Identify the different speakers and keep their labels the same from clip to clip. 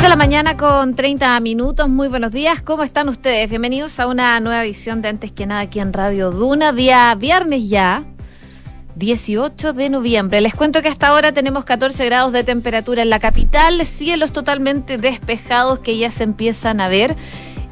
Speaker 1: 6 de la mañana con 30 minutos. Muy buenos días. ¿Cómo están ustedes? Bienvenidos a una nueva edición de Antes que nada aquí en Radio Duna, día viernes ya. 18 de noviembre. Les cuento que hasta ahora tenemos 14 grados de temperatura en la capital, cielos totalmente despejados que ya se empiezan a ver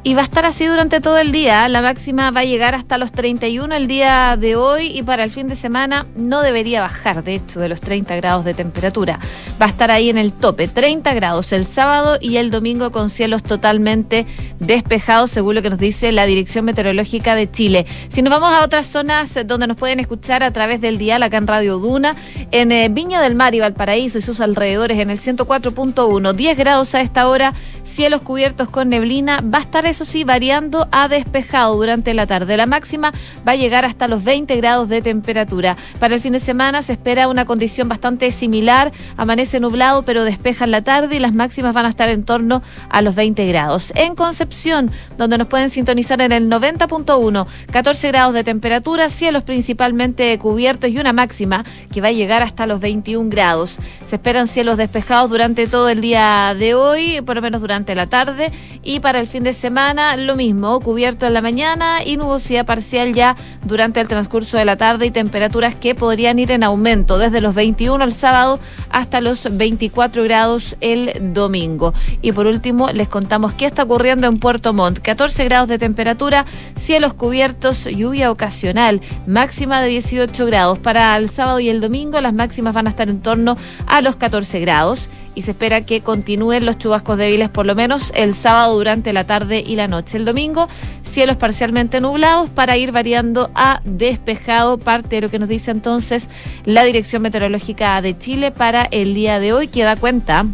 Speaker 1: y va a estar así durante todo el día. La máxima va a llegar hasta los 31 el día de hoy y para el fin de semana no debería bajar, de hecho, de los 30 grados de temperatura. Va a estar ahí en el tope, 30 grados el sábado y el domingo con cielos totalmente despejados, según lo que nos dice la Dirección Meteorológica de Chile. Si nos vamos a otras zonas donde nos pueden escuchar a través del dial acá en Radio Duna, en eh, Viña del Mar y Valparaíso y sus alrededores en el 104.1, 10 grados a esta hora, cielos cubiertos con neblina, va a estar eso sí, variando a despejado durante la tarde. La máxima va a llegar hasta los 20 grados de temperatura. Para el fin de semana se espera una condición bastante similar. Amanece nublado, pero despeja en la tarde y las máximas van a estar en torno a los 20 grados. En Concepción, donde nos pueden sintonizar en el 90.1, 14 grados de temperatura, cielos principalmente cubiertos y una máxima que va a llegar hasta los 21 grados. Se esperan cielos despejados durante todo el día de hoy, por lo menos durante la tarde, y para el fin de semana lo mismo, cubierto en la mañana y nubosidad parcial ya durante el transcurso de la tarde y temperaturas que podrían ir en aumento desde los 21 el sábado hasta los 24 grados el domingo. Y por último, les contamos qué está ocurriendo en Puerto Montt. 14 grados de temperatura, cielos cubiertos, lluvia ocasional, máxima de 18 grados. Para el sábado y el domingo las máximas van a estar en torno a los 14 grados y se espera que continúen los chubascos débiles por lo menos el sábado durante la tarde y la noche. El domingo, cielos parcialmente nublados para ir variando a despejado, parte de lo que nos dice entonces la Dirección Meteorológica de Chile para el día de hoy, que da cuenta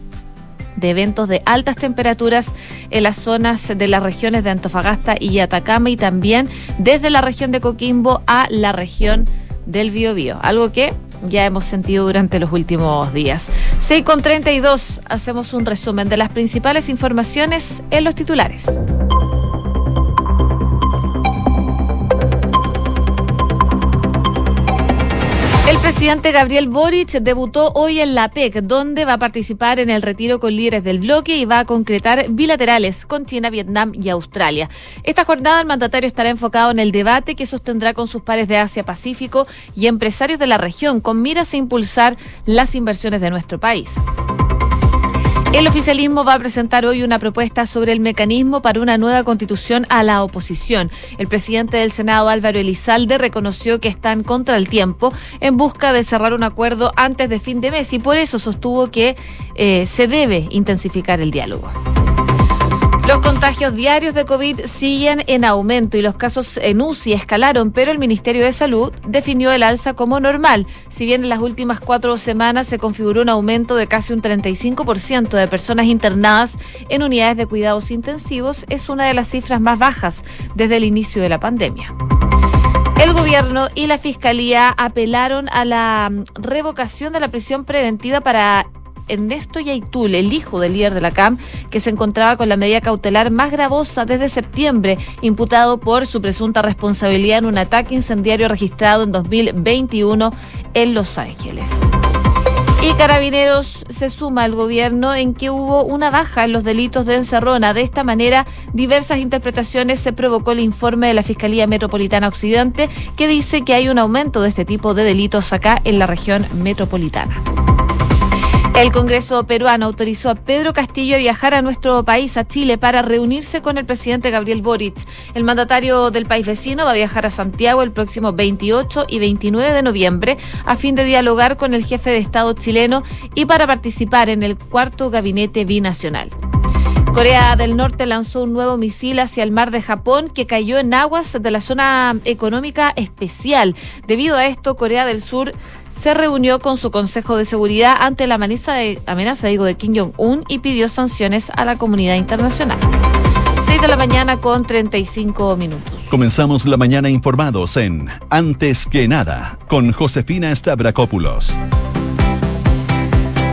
Speaker 1: de eventos de altas temperaturas en las zonas de las regiones de Antofagasta y Atacama y también desde la región de Coquimbo a la región del Biobío, algo que ya hemos sentido durante los últimos días. 6 con 32, hacemos un resumen de las principales informaciones en los titulares. Presidente Gabriel Boric debutó hoy en la PEC, donde va a participar en el retiro con líderes del bloque y va a concretar bilaterales con China, Vietnam y Australia. Esta jornada el mandatario estará enfocado en el debate que sostendrá con sus pares de Asia-Pacífico y empresarios de la región, con miras a impulsar las inversiones de nuestro país. El oficialismo va a presentar hoy una propuesta sobre el mecanismo para una nueva constitución a la oposición. El presidente del Senado, Álvaro Elizalde, reconoció que están contra el tiempo en busca de cerrar un acuerdo antes de fin de mes y por eso sostuvo que eh, se debe intensificar el diálogo. Los contagios diarios de COVID siguen en aumento y los casos en UCI escalaron, pero el Ministerio de Salud definió el alza como normal. Si bien en las últimas cuatro semanas se configuró un aumento de casi un 35% de personas internadas en unidades de cuidados intensivos, es una de las cifras más bajas desde el inicio de la pandemia. El gobierno y la fiscalía apelaron a la revocación de la prisión preventiva para Ernesto Yaitul, el hijo del líder de la CAM, que se encontraba con la medida cautelar más gravosa desde septiembre, imputado por su presunta responsabilidad en un ataque incendiario registrado en 2021 en Los Ángeles. Y Carabineros se suma al gobierno en que hubo una baja en los delitos de encerrona. De esta manera, diversas interpretaciones se provocó el informe de la Fiscalía Metropolitana Occidente que dice que hay un aumento de este tipo de delitos acá en la región metropolitana. El Congreso peruano autorizó a Pedro Castillo a viajar a nuestro país, a Chile, para reunirse con el presidente Gabriel Boric. El mandatario del país vecino va a viajar a Santiago el próximo 28 y 29 de noviembre a fin de dialogar con el jefe de Estado chileno y para participar en el cuarto gabinete binacional. Corea del Norte lanzó un nuevo misil hacia el mar de Japón que cayó en aguas de la zona económica especial. Debido a esto, Corea del Sur se reunió con su Consejo de Seguridad ante la amenaza de, amenaza, digo, de Kim Jong-un y pidió sanciones a la comunidad internacional. 6 de la mañana con 35 minutos.
Speaker 2: Comenzamos la mañana informados en Antes que nada con Josefina Stavrakopoulos.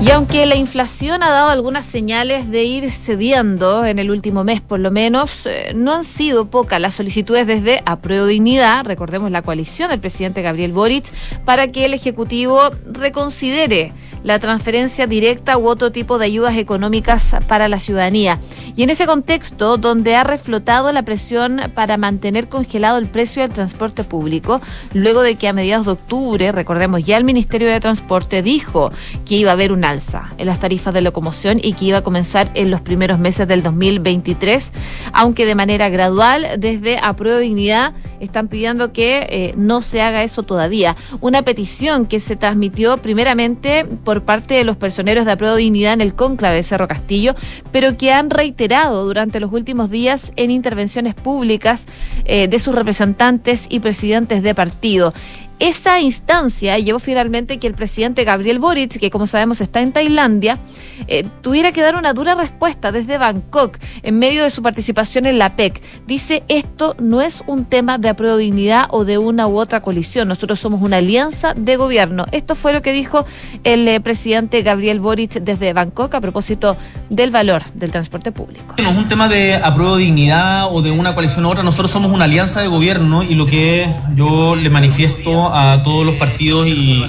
Speaker 1: Y aunque la inflación ha dado algunas señales de ir cediendo en el último mes, por lo menos, eh, no han sido pocas las solicitudes desde Apruebo Dignidad, recordemos la coalición del presidente Gabriel Boric, para que el Ejecutivo reconsidere la transferencia directa u otro tipo de ayudas económicas para la ciudadanía. Y en ese contexto, donde ha reflotado la presión para mantener congelado el precio del transporte público, luego de que a mediados de octubre, recordemos ya el Ministerio de Transporte dijo que iba a haber un alza en las tarifas de locomoción y que iba a comenzar en los primeros meses del 2023, aunque de manera gradual desde Apruebo Dignidad están pidiendo que eh, no se haga eso todavía. Una petición que se transmitió primeramente por parte de los personeros de Apruebo Dignidad en el cónclave de Cerro Castillo, pero que han reiterado durante los últimos días en intervenciones públicas eh, de sus representantes y presidentes de partido. Esta instancia llevó finalmente que el presidente Gabriel Boric, que como sabemos está en Tailandia, eh, tuviera que dar una dura respuesta desde Bangkok en medio de su participación en la PEC. Dice, esto no es un tema de apruebo dignidad o de una u otra colisión, nosotros somos una alianza de gobierno. Esto fue lo que dijo el eh, presidente Gabriel Boric desde Bangkok a propósito del valor del transporte público.
Speaker 3: No es un tema de apruebo dignidad o de una coalición u otra, nosotros somos una alianza de gobierno y lo que yo le manifiesto a todos los partidos y,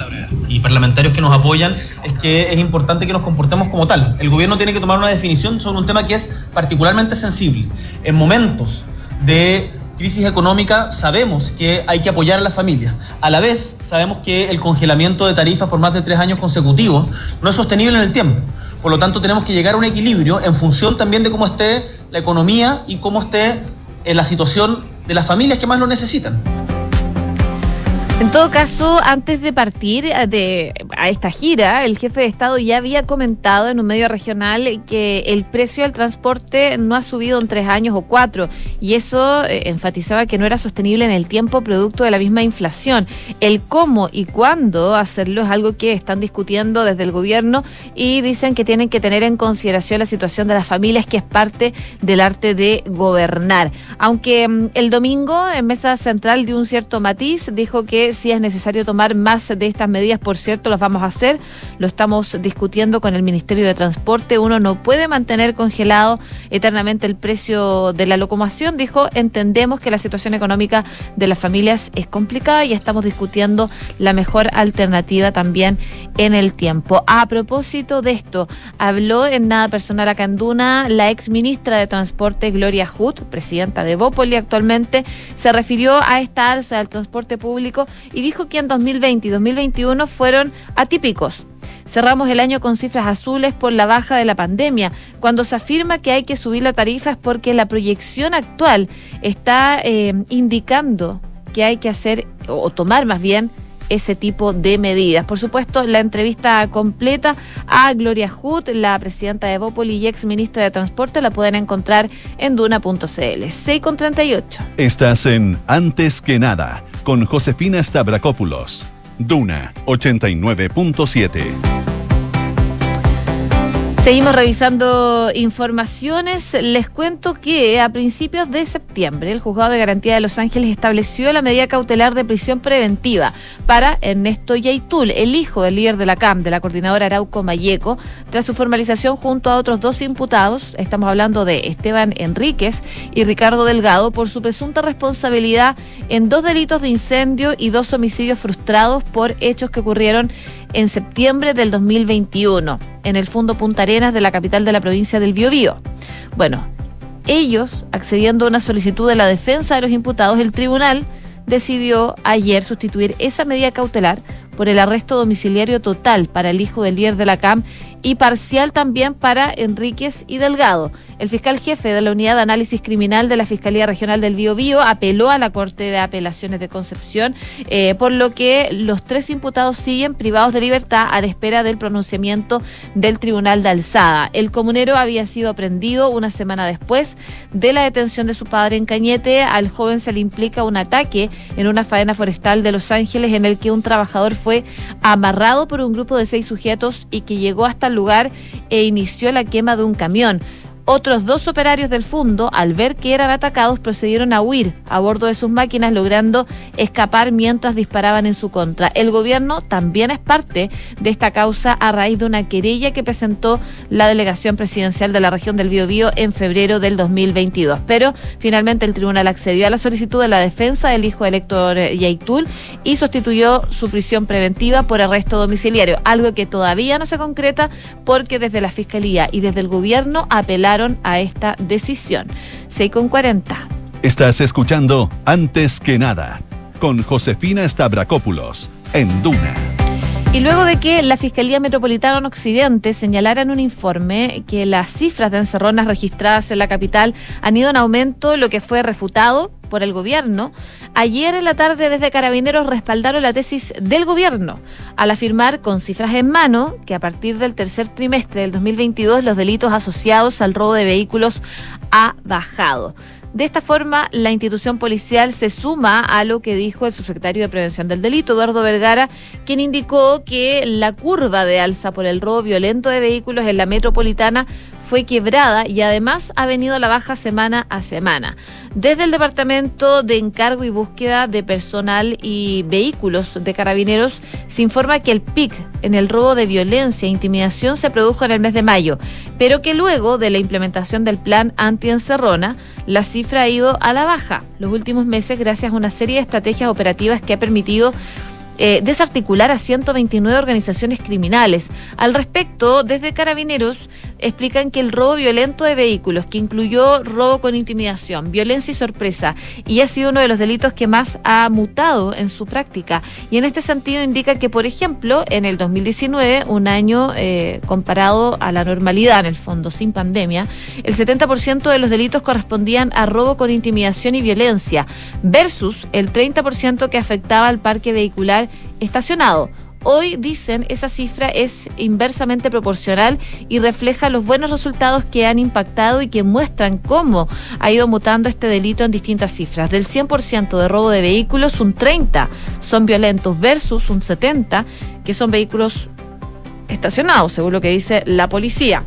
Speaker 3: parlamentarios que nos apoyan es que es importante que nos comportemos como tal. El gobierno tiene que tomar una definición sobre un tema que es particularmente sensible. En momentos de crisis económica sabemos que hay que apoyar a las familias. A la vez sabemos que el congelamiento de tarifas por más de tres años consecutivos no es sostenible en el tiempo. Por lo tanto, tenemos que llegar a un equilibrio en función también de cómo esté la economía y cómo esté eh, la situación de las familias que más lo necesitan.
Speaker 1: En todo caso, antes de partir eh, de, a esta gira, el jefe de Estado ya había comentado en un medio regional que el precio del transporte no ha subido en tres años o cuatro, y eso eh, enfatizaba que no era sostenible en el tiempo producto de la misma inflación. El cómo y cuándo hacerlo es algo que están discutiendo desde el gobierno y dicen que tienen que tener en consideración la situación de las familias, que es parte del arte de gobernar. Aunque mm, el domingo en Mesa Central dio un cierto matiz, dijo que si es necesario tomar más de estas medidas, por cierto, las vamos a hacer. Lo estamos discutiendo con el Ministerio de Transporte. Uno no puede mantener congelado eternamente el precio de la locomoción. Dijo, entendemos que la situación económica de las familias es complicada y estamos discutiendo la mejor alternativa también en el tiempo. A propósito de esto, habló en nada personal a Canduna la ex ministra de Transporte Gloria Hood, presidenta de Bópoli actualmente, se refirió a esta alza del transporte público y dijo que en 2020 y 2021 fueron atípicos. Cerramos el año con cifras azules por la baja de la pandemia. Cuando se afirma que hay que subir la tarifa es porque la proyección actual está eh, indicando que hay que hacer o tomar más bien ese tipo de medidas. Por supuesto, la entrevista completa a Gloria Hood, la presidenta de Bópoli y ex ministra de Transporte, la pueden encontrar en duna.cl. 6 con 38.
Speaker 2: Estás en Antes que nada con Josefina Stavrakopoulos. Duna 89.7.
Speaker 1: Seguimos revisando informaciones. Les cuento que a principios de septiembre el Juzgado de Garantía de Los Ángeles estableció la medida cautelar de prisión preventiva para Ernesto Yaitul, el hijo del líder de la CAM, de la coordinadora Arauco Mayeco, tras su formalización junto a otros dos imputados. Estamos hablando de Esteban Enríquez y Ricardo Delgado por su presunta responsabilidad en dos delitos de incendio y dos homicidios frustrados por hechos que ocurrieron en septiembre del 2021 en el Fondo Punta Arenas de la capital de la provincia del Biobío. Bueno, ellos, accediendo a una solicitud de la defensa de los imputados, el tribunal decidió ayer sustituir esa medida cautelar por el arresto domiciliario total para el hijo del líder de la CAM y parcial también para Enríquez y Delgado. El fiscal jefe de la Unidad de Análisis Criminal de la Fiscalía Regional del Biobío apeló a la Corte de Apelaciones de Concepción, eh, por lo que los tres imputados siguen privados de libertad a la espera del pronunciamiento del Tribunal de Alzada. El comunero había sido aprendido una semana después de la detención de su padre en Cañete. Al joven se le implica un ataque en una faena forestal de Los Ángeles en el que un trabajador fue amarrado por un grupo de seis sujetos y que llegó hasta el lugar e inició la quema de un camión. Otros dos operarios del fondo, al ver que eran atacados, procedieron a huir a bordo de sus máquinas, logrando escapar mientras disparaban en su contra. El gobierno también es parte de esta causa a raíz de una querella que presentó la delegación presidencial de la región del Biobío en febrero del 2022. Pero finalmente el tribunal accedió a la solicitud de la defensa del hijo del Héctor Yaitul y sustituyó su prisión preventiva por arresto domiciliario, algo que todavía no se concreta porque desde la Fiscalía y desde el gobierno apelaron a esta decisión. 6 con 40.
Speaker 2: Estás escuchando Antes que nada con Josefina Stavrakopoulos en Duna.
Speaker 1: Y luego de que la Fiscalía Metropolitana en Occidente señalara en un informe que las cifras de encerronas registradas en la capital han ido en aumento, lo que fue refutado por el gobierno, ayer en la tarde desde Carabineros respaldaron la tesis del gobierno al afirmar con cifras en mano que a partir del tercer trimestre del 2022 los delitos asociados al robo de vehículos ha bajado. De esta forma, la institución policial se suma a lo que dijo el subsecretario de Prevención del Delito, Eduardo Vergara, quien indicó que la curva de alza por el robo violento de vehículos en la metropolitana fue quebrada y además ha venido a la baja semana a semana. Desde el Departamento de Encargo y Búsqueda de Personal y Vehículos de Carabineros se informa que el pic en el robo de violencia e intimidación se produjo en el mes de mayo, pero que luego de la implementación del plan anti-encerrona, la cifra ha ido a la baja los últimos meses gracias a una serie de estrategias operativas que ha permitido eh, desarticular a 129 organizaciones criminales. Al respecto, desde Carabineros explican que el robo violento de vehículos, que incluyó robo con intimidación, violencia y sorpresa, y ha sido uno de los delitos que más ha mutado en su práctica. Y en este sentido indica que, por ejemplo, en el 2019, un año eh, comparado a la normalidad, en el fondo, sin pandemia, el 70% de los delitos correspondían a robo con intimidación y violencia, versus el 30% que afectaba al parque vehicular estacionado. Hoy dicen esa cifra es inversamente proporcional y refleja los buenos resultados que han impactado y que muestran cómo ha ido mutando este delito en distintas cifras. Del 100% de robo de vehículos, un 30 son violentos versus un 70 que son vehículos estacionados, según lo que dice la policía.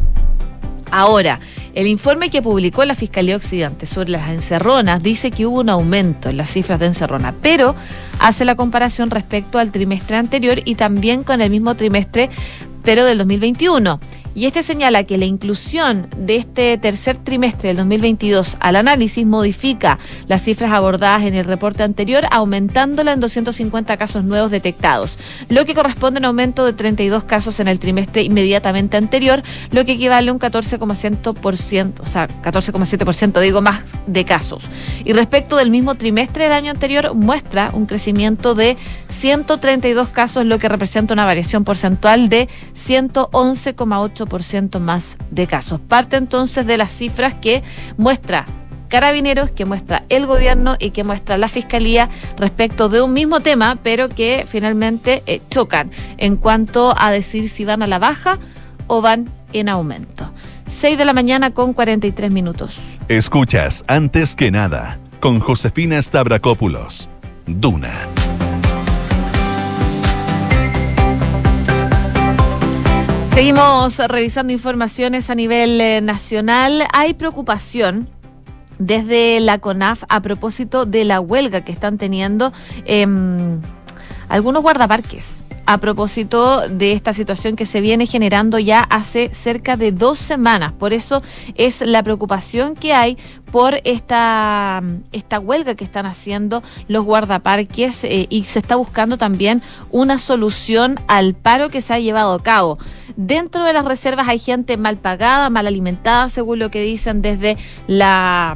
Speaker 1: Ahora, el informe que publicó la Fiscalía Occidente sobre las encerronas dice que hubo un aumento en las cifras de encerrona, pero hace la comparación respecto al trimestre anterior y también con el mismo trimestre, pero del 2021. Y este señala que la inclusión de este tercer trimestre del 2022 al análisis modifica las cifras abordadas en el reporte anterior, aumentándola en 250 casos nuevos detectados, lo que corresponde a un aumento de 32 casos en el trimestre inmediatamente anterior, lo que equivale a un 14,7%, o sea, 14,7% digo más de casos. Y respecto del mismo trimestre del año anterior, muestra un crecimiento de 132 casos, lo que representa una variación porcentual de 111,8% ciento más de casos. Parte entonces de las cifras que muestra Carabineros, que muestra el gobierno y que muestra la Fiscalía respecto de un mismo tema, pero que finalmente eh, chocan en cuanto a decir si van a la baja o van en aumento. 6 de la mañana con 43 minutos.
Speaker 2: Escuchas antes que nada con Josefina Stavrakopoulos. Duna
Speaker 1: Seguimos revisando informaciones a nivel eh, nacional. Hay preocupación desde la CONAF a propósito de la huelga que están teniendo em, algunos guardaparques a propósito de esta situación que se viene generando ya hace cerca de dos semanas. Por eso es la preocupación que hay por esta, esta huelga que están haciendo los guardaparques eh, y se está buscando también una solución al paro que se ha llevado a cabo. Dentro de las reservas hay gente mal pagada, mal alimentada, según lo que dicen desde la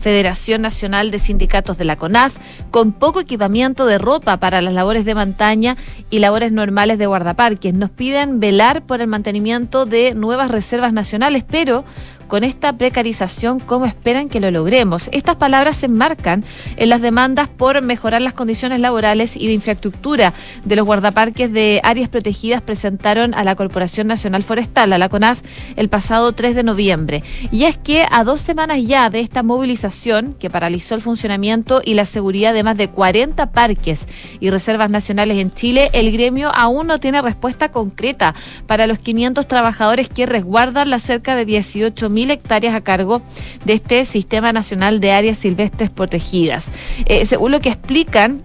Speaker 1: Federación Nacional de Sindicatos de la CONAF, con poco equipamiento de ropa para las labores de montaña y labores normales de guardaparques. Nos piden velar por el mantenimiento de nuevas reservas nacionales, pero con esta precarización, ¿cómo esperan que lo logremos? Estas palabras se enmarcan en las demandas por mejorar las condiciones laborales y de infraestructura de los guardaparques de áreas protegidas presentaron a la Corporación Nacional Forestal, a la CONAF, el pasado 3 de noviembre. Y es que a dos semanas ya de esta movilización que paralizó el funcionamiento y la seguridad de más de 40 parques y reservas nacionales en Chile, el gremio aún no tiene respuesta concreta para los 500 trabajadores que resguardan las cerca de 18.000 2.000 hectáreas a cargo de este Sistema Nacional de Áreas Silvestres Protegidas. Eh, según lo que explican,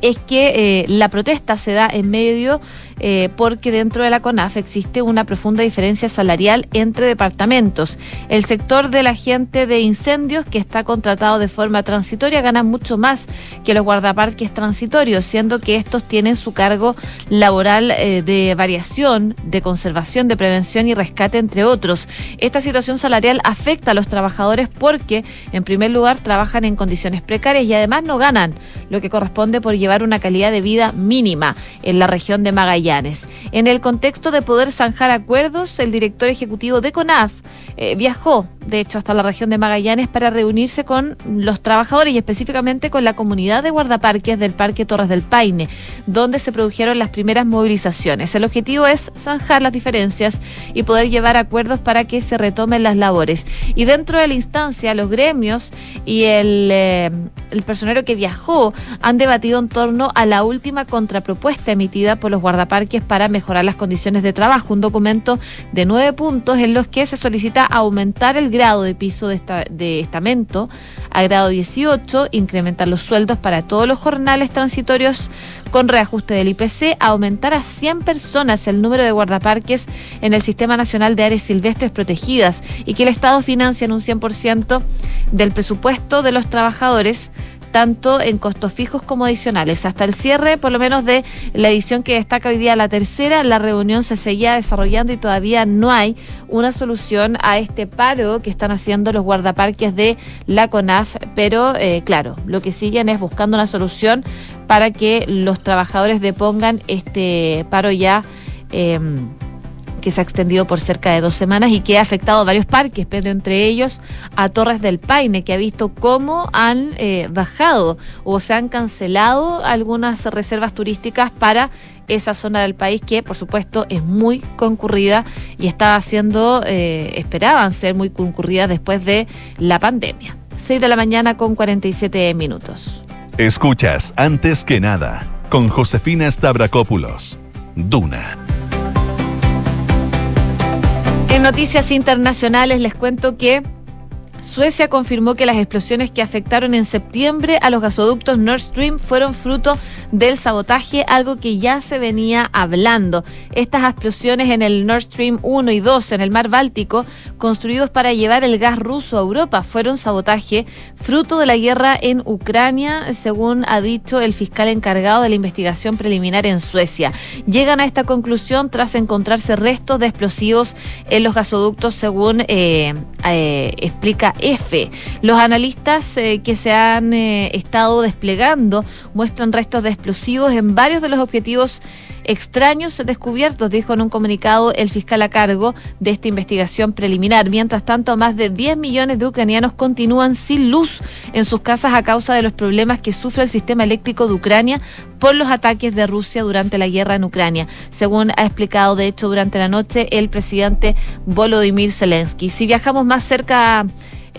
Speaker 1: es que eh, la protesta se da en medio eh, porque dentro de la CONAF existe una profunda diferencia salarial entre departamentos. El sector de la gente de incendios que está contratado de forma transitoria gana mucho más que los guardaparques transitorios, siendo que estos tienen su cargo laboral eh, de variación, de conservación, de prevención y rescate, entre otros. Esta situación salarial afecta a los trabajadores porque, en primer lugar, trabajan en condiciones precarias y además no ganan lo que corresponde por llevar una calidad de vida mínima en la región de Magallanes. En el contexto de poder zanjar acuerdos, el director ejecutivo de CONAF eh, viajó, de hecho, hasta la región de Magallanes para reunirse con los trabajadores y específicamente con la comunidad de guardaparques del Parque Torres del Paine, donde se produjeron las primeras movilizaciones. El objetivo es zanjar las diferencias y poder llevar acuerdos para que se retomen las labores. Y dentro de la instancia, los gremios y el, eh, el personero que viajó han debatido en torno a la última contrapropuesta emitida por los guardaparques para mejorar las condiciones de trabajo. Un documento de nueve puntos en los que se solicita aumentar el grado de piso de, esta, de estamento a grado 18, incrementar los sueldos para todos los jornales transitorios con reajuste del IPC, aumentar a 100 personas el número de guardaparques en el Sistema Nacional de Áreas Silvestres Protegidas y que el Estado financie en un 100% del presupuesto de los trabajadores tanto en costos fijos como adicionales. Hasta el cierre, por lo menos de la edición que destaca hoy día la tercera, la reunión se seguía desarrollando y todavía no hay una solución a este paro que están haciendo los guardaparques de la CONAF, pero eh, claro, lo que siguen es buscando una solución para que los trabajadores depongan este paro ya. Eh, que se ha extendido por cerca de dos semanas y que ha afectado a varios parques, pero entre ellos a Torres del Paine, que ha visto cómo han eh, bajado o se han cancelado algunas reservas turísticas para esa zona del país que por supuesto es muy concurrida y estaba siendo, eh, esperaban ser muy concurrida después de la pandemia. 6 de la mañana con 47 minutos.
Speaker 2: Escuchas antes que nada con Josefina Stavrakopoulos. Duna.
Speaker 1: En noticias internacionales les cuento que Suecia confirmó que las explosiones que afectaron en septiembre a los gasoductos Nord Stream fueron fruto del sabotaje, algo que ya se venía hablando. Estas explosiones en el Nord Stream 1 y 2 en el mar Báltico, construidos para llevar el gas ruso a Europa, fueron sabotaje fruto de la guerra en Ucrania, según ha dicho el fiscal encargado de la investigación preliminar en Suecia. Llegan a esta conclusión tras encontrarse restos de explosivos en los gasoductos, según eh, eh, explica F. Los analistas eh, que se han eh, estado desplegando muestran restos de explosivos en varios de los objetivos extraños descubiertos, dijo en un comunicado el fiscal a cargo de esta investigación preliminar. Mientras tanto, más de 10 millones de ucranianos continúan sin luz en sus casas a causa de los problemas que sufre el sistema eléctrico de Ucrania por los ataques de Rusia durante la guerra en Ucrania, según ha explicado de hecho durante la noche el presidente Volodymyr Zelensky. Si viajamos más cerca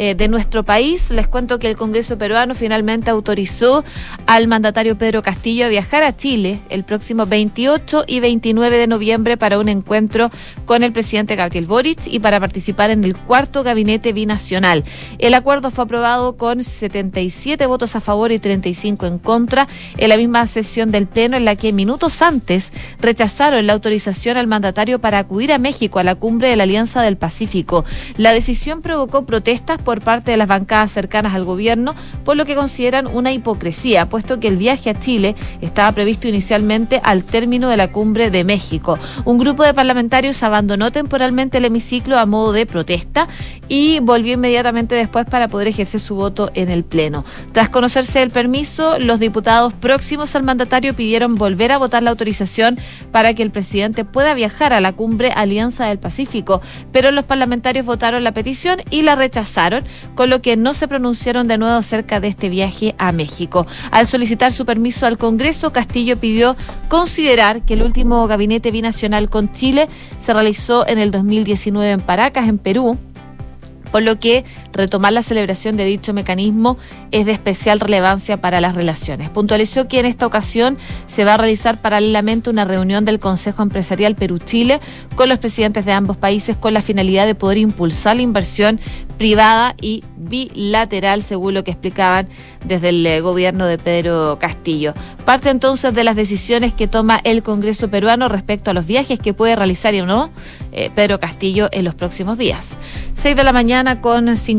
Speaker 1: eh, de nuestro país. Les cuento que el Congreso peruano finalmente autorizó al mandatario Pedro Castillo a viajar a Chile el próximo 28 y 29 de noviembre para un encuentro con el presidente Gabriel Boric y para participar en el cuarto gabinete binacional. El acuerdo fue aprobado con 77 votos a favor y 35 en contra en la misma sesión del Pleno en la que minutos antes rechazaron la autorización al mandatario para acudir a México a la cumbre de la Alianza del Pacífico. La decisión provocó protestas parte de las bancadas cercanas al gobierno, por lo que consideran una hipocresía, puesto que el viaje a Chile estaba previsto inicialmente al término de la cumbre de México. Un grupo de parlamentarios abandonó temporalmente el hemiciclo a modo de protesta y volvió inmediatamente después para poder ejercer su voto en el Pleno. Tras conocerse el permiso, los diputados próximos al mandatario pidieron volver a votar la autorización para que el presidente pueda viajar a la cumbre Alianza del Pacífico, pero los parlamentarios votaron la petición y la rechazaron con lo que no se pronunciaron de nuevo acerca de este viaje a México. Al solicitar su permiso al Congreso, Castillo pidió considerar que el último gabinete binacional con Chile se realizó en el 2019 en Paracas, en Perú por lo que retomar la celebración de dicho mecanismo es de especial relevancia para las relaciones. Puntualizó que en esta ocasión se va a realizar paralelamente una reunión del Consejo Empresarial Perú-Chile con los presidentes de ambos países con la finalidad de poder impulsar la inversión privada y bilateral, según lo que explicaban desde el eh, gobierno de Pedro Castillo. Parte entonces de las decisiones que toma el Congreso peruano respecto a los viajes que puede realizar y no eh, Pedro Castillo en los próximos días. 6 de la mañana con 50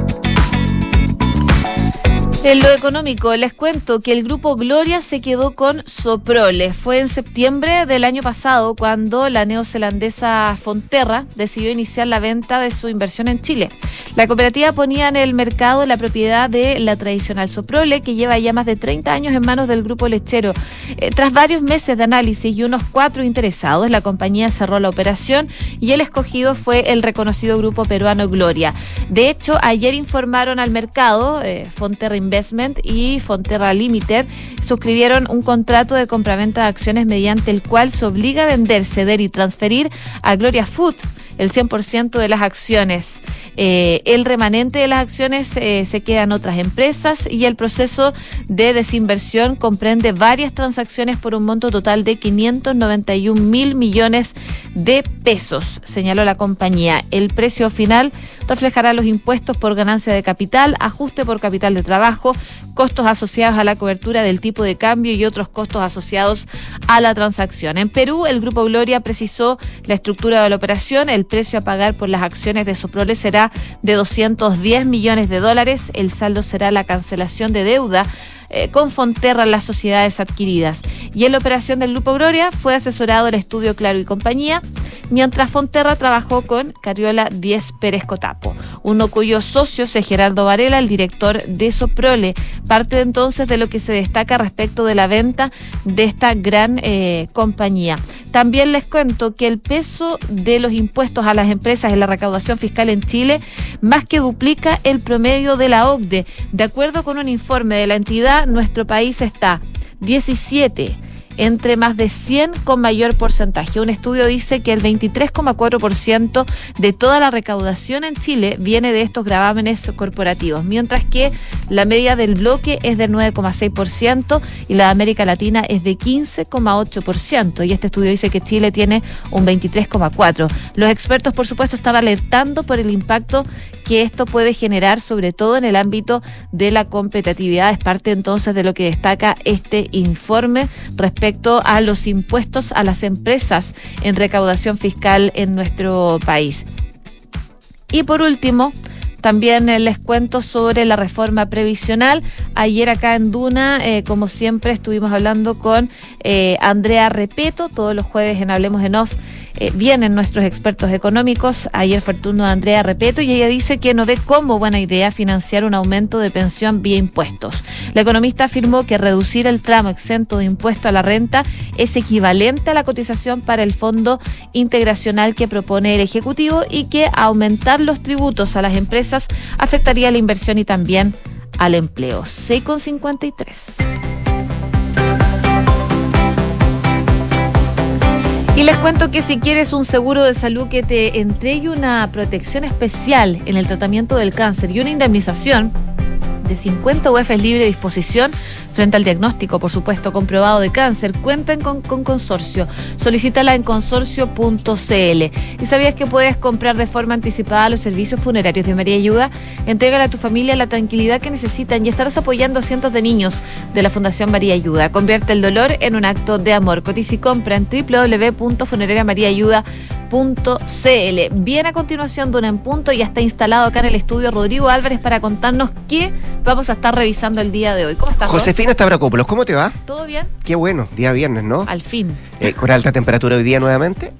Speaker 1: En lo económico, les cuento que el grupo Gloria se quedó con Soprole. Fue en septiembre del año pasado cuando la neozelandesa Fonterra decidió iniciar la venta de su inversión en Chile. La cooperativa ponía en el mercado la propiedad de la tradicional Soprole, que lleva ya más de 30 años en manos del grupo lechero. Eh, tras varios meses de análisis y unos cuatro interesados, la compañía cerró la operación y el escogido fue el reconocido grupo peruano Gloria. De hecho, ayer informaron al mercado, eh, Fonterra Investment y Fonterra Limited suscribieron un contrato de compraventa de acciones mediante el cual se obliga a vender, ceder y transferir a Gloria Food el 100% de las acciones. Eh, el remanente de las acciones eh, se queda en otras empresas y el proceso de desinversión comprende varias transacciones por un monto total de 591 mil millones de pesos, señaló la compañía. El precio final reflejará los impuestos por ganancia de capital, ajuste por capital de trabajo, costos asociados a la cobertura del tipo de cambio y otros costos asociados a la transacción. En Perú, el Grupo Gloria precisó la estructura de la operación. El precio a pagar por las acciones de Soprole será de 210 millones de dólares. El saldo será la cancelación de deuda eh, con Fonterra las sociedades adquiridas. Y en la operación del Grupo Gloria fue asesorado el estudio Claro y compañía, mientras Fonterra trabajó con Cariola Diez Pérez Cotapo, uno cuyo socio es Gerardo Varela, el director de Soprole. Parte entonces de lo que se destaca respecto de la venta de esta gran eh, compañía. También les cuento que el peso de los impuestos a las empresas en la recaudación fiscal en Chile más que duplica el promedio de la OCDE. De acuerdo con un informe de la entidad, nuestro país está. 17 entre más de 100 con mayor porcentaje. Un estudio dice que el 23,4% de toda la recaudación en Chile viene de estos gravámenes corporativos, mientras que la media del bloque es del 9,6% y la de América Latina es de 15,8%. Y este estudio dice que Chile tiene un 23,4%. Los expertos, por supuesto, están alertando por el impacto que esto puede generar, sobre todo en el ámbito de la competitividad. Es parte entonces de lo que destaca este informe respecto a los impuestos a las empresas en recaudación fiscal en nuestro país. Y por último, también eh, les cuento sobre la reforma previsional. Ayer acá en Duna, eh, como siempre, estuvimos hablando con eh, Andrea Repeto, todos los jueves en Hablemos en Off. vienen nuestros expertos económicos. Ayer fue el turno de Andrea Repeto y ella dice que no ve como buena idea financiar un aumento de pensión vía impuestos. La economista afirmó que reducir el tramo exento de impuesto a la renta es equivalente a la cotización para el fondo integracional que propone el Ejecutivo y que aumentar los tributos a las empresas afectaría la inversión y también al empleo. 6,53. Y les cuento que si quieres un seguro de salud que te entregue una protección especial en el tratamiento del cáncer y una indemnización de 50 UF libre disposición, frente al diagnóstico, por supuesto, comprobado de cáncer. Cuenten con, consorcio. Solicítala en consorcio.cl. ¿Y sabías que puedes comprar de forma anticipada los servicios funerarios de María Ayuda? Entrégale a tu familia la tranquilidad que necesitan y estarás apoyando a cientos de niños de la Fundación María Ayuda. Convierte el dolor en un acto de amor. Cotiza y compra en www.funerariamariaayuda.cl. Bien a continuación de un en punto ya está instalado acá en el estudio Rodrigo Álvarez para contarnos qué vamos a estar revisando el día de hoy. ¿Cómo estás?
Speaker 4: Josefina Stavrakopoulos, ¿cómo te va?
Speaker 1: ¿Todo bien?
Speaker 4: Qué bueno, día viernes, ¿no?
Speaker 1: Al fin.
Speaker 4: Eh, ¿Con alta temperatura hoy día nuevamente?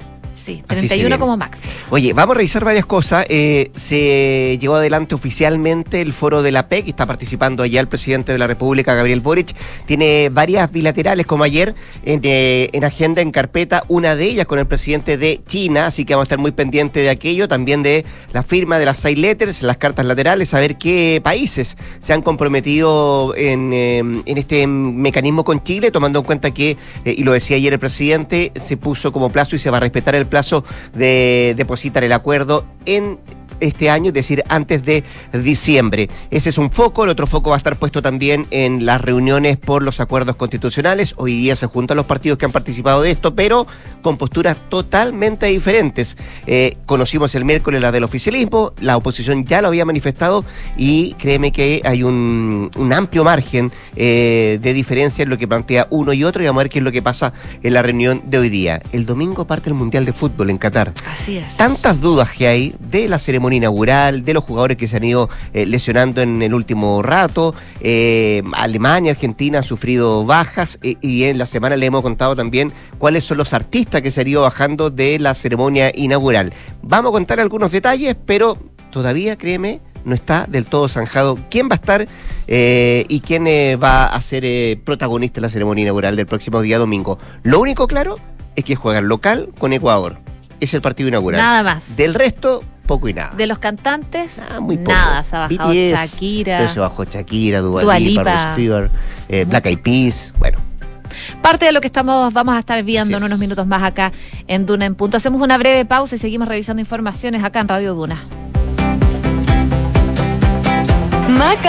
Speaker 1: Sí, 31 como máximo.
Speaker 4: Oye, vamos a revisar varias cosas. Eh, se llevó adelante oficialmente el foro de la PEC, está participando allá el presidente de la República, Gabriel Boric. Tiene varias bilaterales, como ayer, en, eh, en, agenda, en carpeta, una de ellas con el presidente de China, así que vamos a estar muy pendientes de aquello, también de la firma de las side letters, las cartas laterales, a ver qué países se han comprometido en, eh, en este mecanismo con Chile, tomando en cuenta que, y lo decía ayer el presidente, se puso como plazo y se va a respetar el plazo de depositar el acuerdo en este año, es decir, antes de diciembre. Ese es un foco, el otro foco va a estar puesto también en las reuniones por los acuerdos constitucionales. Hoy día se juntan los partidos que han participado de esto, pero con posturas totalmente diferentes. Eh, conocimos el miércoles la del oficialismo, la oposición ya lo había manifestado y créeme que hay un, un amplio margen eh, de diferencia en lo que plantea uno y otro y vamos a ver qué es lo que pasa en la reunión de hoy día. El domingo parte el Mundial de Fútbol en Qatar.
Speaker 1: Así es.
Speaker 4: Tantas dudas que hay de la ceremonia inaugural, de los jugadores que se han ido eh, lesionando en el último rato. Eh, Alemania, Argentina han sufrido bajas eh, y en la semana le hemos contado también cuáles son los artistas que se han ido bajando de la ceremonia inaugural. Vamos a contar algunos detalles, pero todavía, créeme, no está del todo zanjado quién va a estar y quién va a ser protagonista en la ceremonia inaugural del próximo día domingo. Lo único claro es que juegan local con Ecuador. Es el partido inaugural.
Speaker 1: Nada más.
Speaker 4: Del resto, poco y nada.
Speaker 1: De los cantantes,
Speaker 4: Ah, muy poco.
Speaker 1: nada. Se ha bajado
Speaker 4: BTS,
Speaker 1: Shakira.
Speaker 4: Pero se bajó Shakira, Dua,
Speaker 1: Dua
Speaker 4: Lipa, Stewart, eh, Black Eyed Peas. Bueno,
Speaker 1: Parte de lo que estamos vamos a estar viendo en unos minutos más acá en Duna en Punto. Hacemos una breve pausa y seguimos revisando informaciones acá en Radio Duna.
Speaker 5: Maca